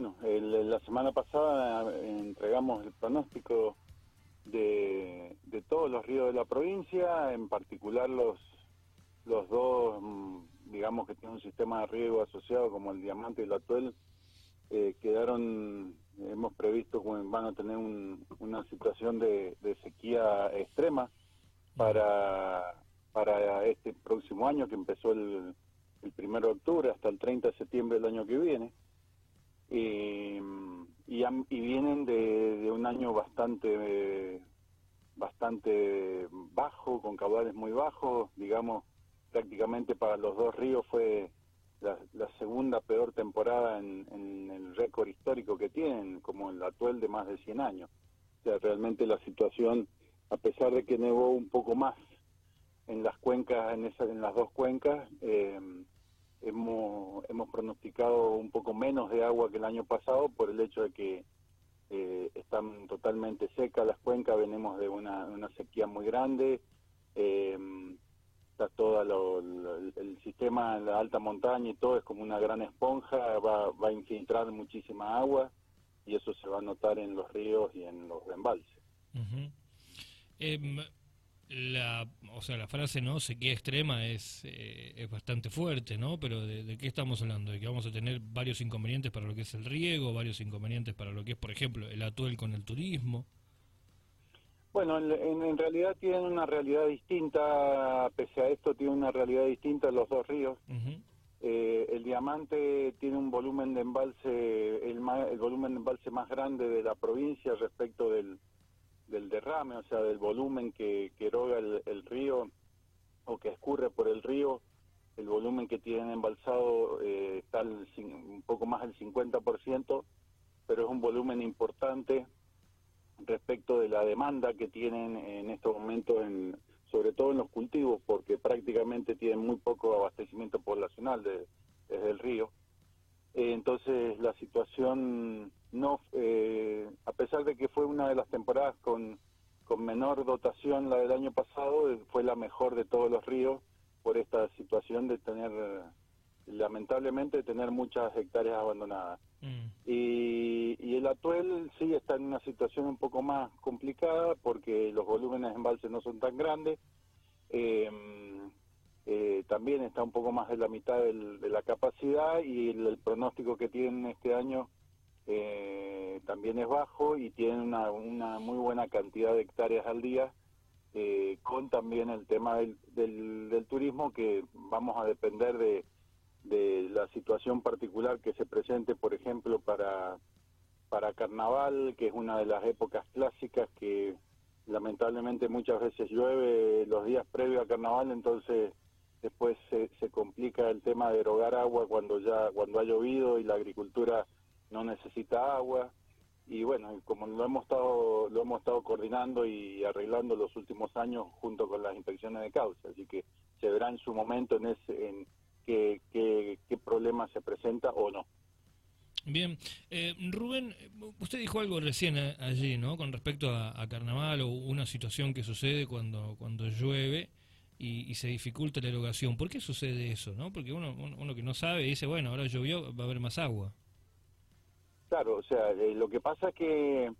bueno, la semana pasada eh, entregamos el pronóstico de, todos los ríos de la provincia, en particular los, los dos, mm, digamos que tienen un sistema de riego asociado como el Diamante y el Atuel, eh, quedaron, hemos previsto que van a tener una situación de, sequía extrema para, para este próximo año que empezó el, el 1 de octubre hasta el 30 de septiembre del año que viene. Y, y, vienen de, un año bastante bastante bajo, con caudales muy bajos, digamos, prácticamente para los dos ríos fue la, segunda peor temporada en, el récord histórico que tienen, como el actual de más de 100 años. O sea, realmente la situación, a pesar de que nevó un poco más en las cuencas, en, esas, en las dos cuencas, eh, hemos, hemos pronosticado un poco menos de agua que el año pasado por el hecho de que eh, están totalmente secas las cuencas, venimos de una, una sequía muy grande, eh, está todo el, sistema en la alta montaña y todo es como una gran esponja, va, va a infiltrar muchísima agua y eso se va a notar en los ríos y en los embalses la, o sea, la frase no sequía extrema es, eh, es bastante fuerte, ¿no? Pero de, qué estamos hablando? De que vamos a tener varios inconvenientes para lo que es el riego, varios inconvenientes para lo que es, por ejemplo, el atuel con el turismo. Bueno, en, realidad tienen una realidad distinta, pese a esto tiene una realidad distinta los dos ríos. Eh, el diamante tiene un volumen de embalse, el, el volumen de embalse más grande de la provincia respecto del, del derrame, o sea, del volumen que, que eroga el, río o que escurre por el río, el volumen que tienen embalsado eh, está un poco más del 50%, pero es un volumen importante respecto de la demanda que tienen en estos momentos, en, sobre todo en los cultivos, porque prácticamente tienen muy poco abastecimiento poblacional desde el río. Eh, entonces la situación no, eh, a pesar de que fue una de las temporadas con, con menor dotación la del año pasado, eh, fue la mejor de todos los ríos por esta situación de tener, lamentablemente, tener muchas hectáreas abandonadas. Mm. Y, y, el Atuel sí está en una situación un poco más complicada porque los volúmenes de embalse no son tan grandes. Eh, eh, también está un poco más de la mitad de la capacidad y el, pronóstico que tienen este año eh, también es bajo y tienen una, una, muy buena cantidad de hectáreas al día, eh, con también el tema del, del, turismo que vamos a depender de, de la situación particular que se presente, por ejemplo, para, para carnaval, que es una de las épocas clásicas que lamentablemente muchas veces llueve los días previos a carnaval, entonces después se, se complica el tema de erogar agua cuando ya cuando ha llovido y la agricultura no necesita agua y bueno como lo hemos estado lo hemos estado coordinando y arreglando los últimos años junto con las inspecciones de causa así que se verá en su momento en ese en qué, qué, problema se presenta o no Bien, eh, Rubén, usted dijo algo recién allí, ¿no? Con respecto a, carnaval o una situación que sucede cuando cuando llueve y, se dificulta la erogación. ¿Por qué sucede eso? no Porque uno, uno, que no sabe dice, bueno, ahora llovió, va a haber más agua. Claro, o sea, eh, lo que pasa es que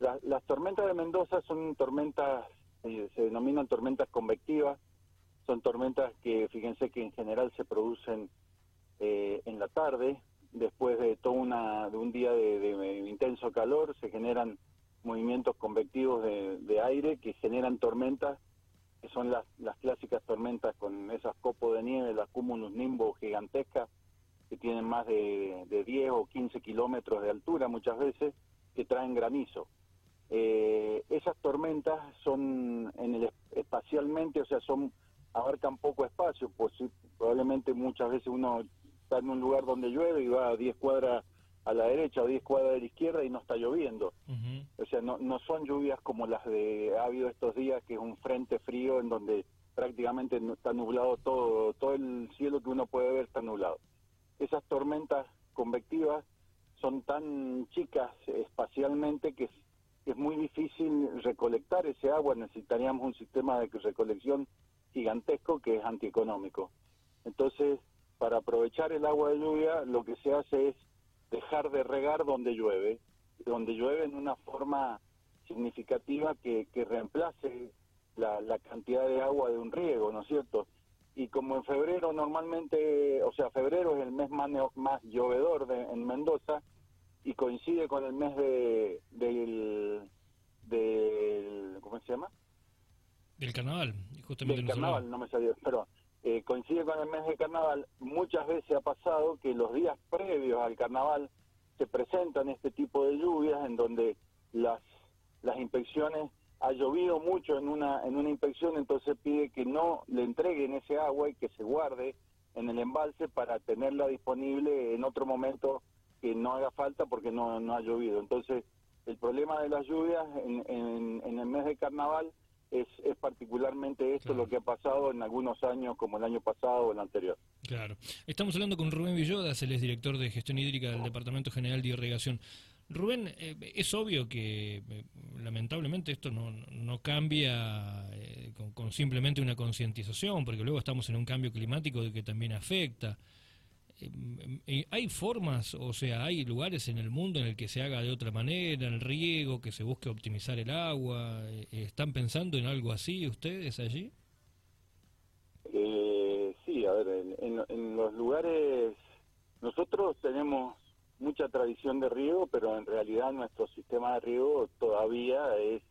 las tormentas de Mendoza son tormentas, eh, se denominan tormentas convectivas, son tormentas que, fíjense que en general se producen eh, en la tarde, después de todo una, de un día de, intenso calor, se generan movimientos convectivos de, aire que generan tormentas que son las, las clásicas tormentas con esas copos de nieve, las cumulus nimbo gigantescas, que tienen más de, de 10 o 15 kilómetros de altura muchas veces, que traen granizo. Eh, esas tormentas son en el espacialmente, o sea, son abarcan poco espacio, pues probablemente muchas veces uno está en un lugar donde llueve y va a 10 cuadras a la derecha o 10 cuadras de la izquierda y no está lloviendo. O sea, no, no son lluvias como las de ha habido estos días, que es un frente frío en donde prácticamente está nublado todo, todo el cielo que uno puede ver está nublado. Esas tormentas convectivas son tan chicas espacialmente que es, muy difícil recolectar ese agua, necesitaríamos un sistema de recolección gigantesco que es antieconómico. Entonces, para aprovechar el agua de lluvia, lo que se hace es dejar de regar donde llueve, donde llueve en una forma significativa que, que reemplace la, la, cantidad de agua de un riego, ¿no es cierto? Y como en febrero normalmente, o sea, febrero es el mes más, más llovedor de, en Mendoza y coincide con el mes de, del, del, ¿cómo se llama? Del carnaval, justamente. Del carnaval, no me salió, pero eh, coincide con el mes de carnaval, muchas veces ha pasado que los días previos al carnaval se presentan este tipo de lluvias en donde las, las inspecciones ha llovido mucho en una, en una inspección, entonces pide que no le entreguen ese agua y que se guarde en el embalse para tenerla disponible en otro momento que no haga falta porque no, no ha llovido. Entonces, el problema de las lluvias en, en, en el mes de carnaval es, es particularmente esto lo que ha pasado en algunos años como el año pasado o el anterior. Claro. Estamos hablando con Rubén Villodas, él es director de gestión hídrica del Departamento General de Irrigación. Rubén, eh, es obvio que eh, lamentablemente esto no, no cambia eh, con, simplemente una concientización, porque luego estamos en un cambio climático que también afecta. ¿Hay formas, o sea, hay lugares en el mundo en el que se haga de otra manera, el riego, que se busque optimizar el agua? ¿Están pensando en algo así ustedes allí? Sí, a ver, en, en, los lugares, nosotros tenemos mucha tradición de riego, pero en realidad nuestro sistema de riego todavía es,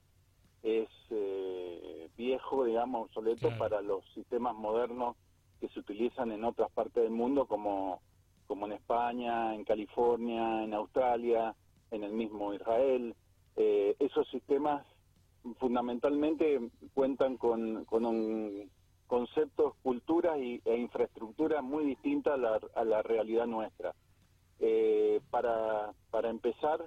es eh, viejo, digamos, obsoleto claro. para los sistemas modernos que se utilizan en otras partes del mundo como, como en España, en California, en Australia, en el mismo Israel. Eh, esos sistemas fundamentalmente cuentan con, con un conceptos, culturas y, e infraestructura muy distinta a la, a la realidad nuestra. Eh, para, para empezar,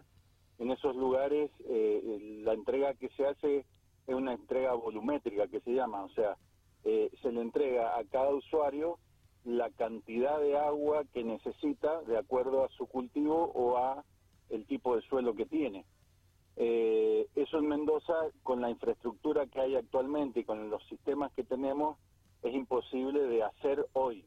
en esos lugares eh, la entrega que se hace es una entrega volumétrica que se llama, o sea, eh, se le entrega a cada usuario la cantidad de agua que necesita de acuerdo a su cultivo o a el tipo de suelo que tiene. Eh, eso en Mendoza, con la infraestructura que hay actualmente y con los sistemas que tenemos, es imposible de hacer hoy.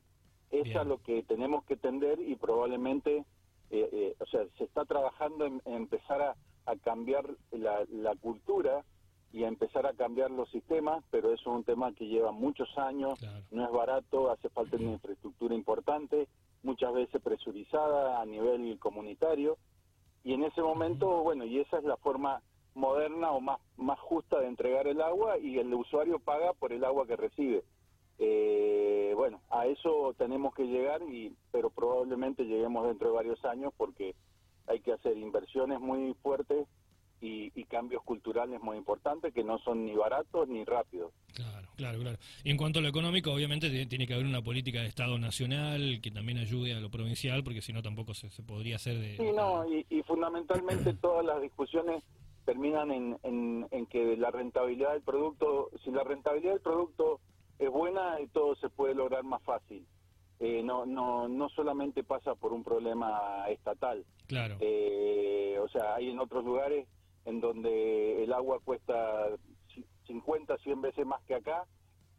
Es Bien. a lo que tenemos que tender y probablemente, eh, eh, o sea, se está trabajando en, en empezar a, a cambiar la, la cultura y a empezar a cambiar los sistemas, pero eso es un tema que lleva muchos años, claro. no es barato, hace falta una infraestructura importante, muchas veces presurizada a nivel comunitario, y en ese momento, bueno, y esa es la forma moderna o más, más justa de entregar el agua y el usuario paga por el agua que recibe. Eh, a eso tenemos que llegar, y pero probablemente lleguemos dentro de varios años porque hay que hacer inversiones muy fuertes y, y, cambios culturales muy importantes que no son ni baratos ni rápidos. Claro, claro, claro. Y en cuanto a lo económico, obviamente tiene que haber una política de Estado nacional que también ayude a lo provincial, porque si no tampoco se, se, podría hacer de... Sí, no, y, y fundamentalmente todas las discusiones terminan en, en, en, que la rentabilidad del producto, si la rentabilidad del producto es buena, todo se puede lograr más fácil. Eh, no, no, no solamente pasa por un problema estatal. Claro. Eh, o sea, hay en otros lugares en donde el agua cuesta 50, 100 veces más que acá,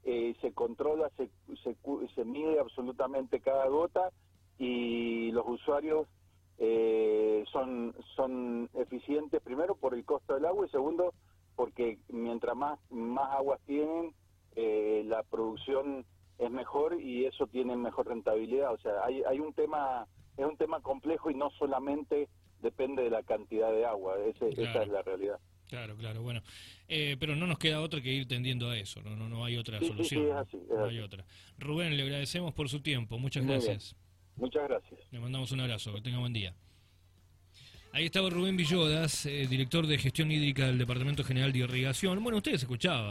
eh, se controla, se, se, se, mide absolutamente cada gota y los usuarios eh, son, son eficientes, primero por el costo del agua y segundo porque mientras más, más aguas tienen, eh, la producción es mejor y eso tiene mejor rentabilidad. O sea, hay, hay un tema, es un tema complejo y no solamente depende de la cantidad de agua, Ese, claro. esa es la realidad. Claro, claro, bueno, eh, pero no nos queda otra que ir tendiendo a eso, no, no, no hay otra sí, solución, sí, sí, es así, es no así. hay otra. Rubén, le agradecemos por su tiempo, muchas Muy gracias. Bien. Muchas gracias. Le mandamos un abrazo, que tenga buen día. Ahí estaba Rubén Villodas, eh, director de gestión hídrica del Departamento General de Irrigación. Bueno, ustedes escuchaban.